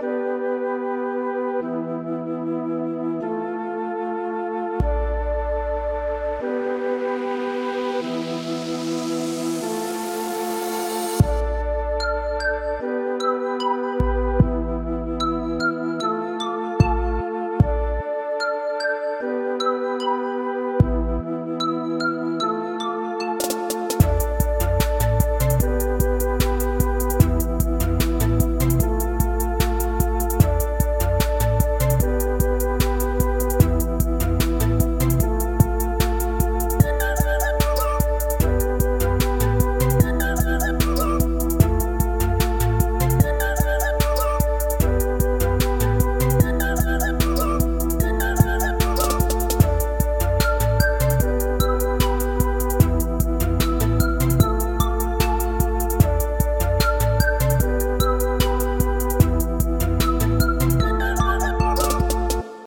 Música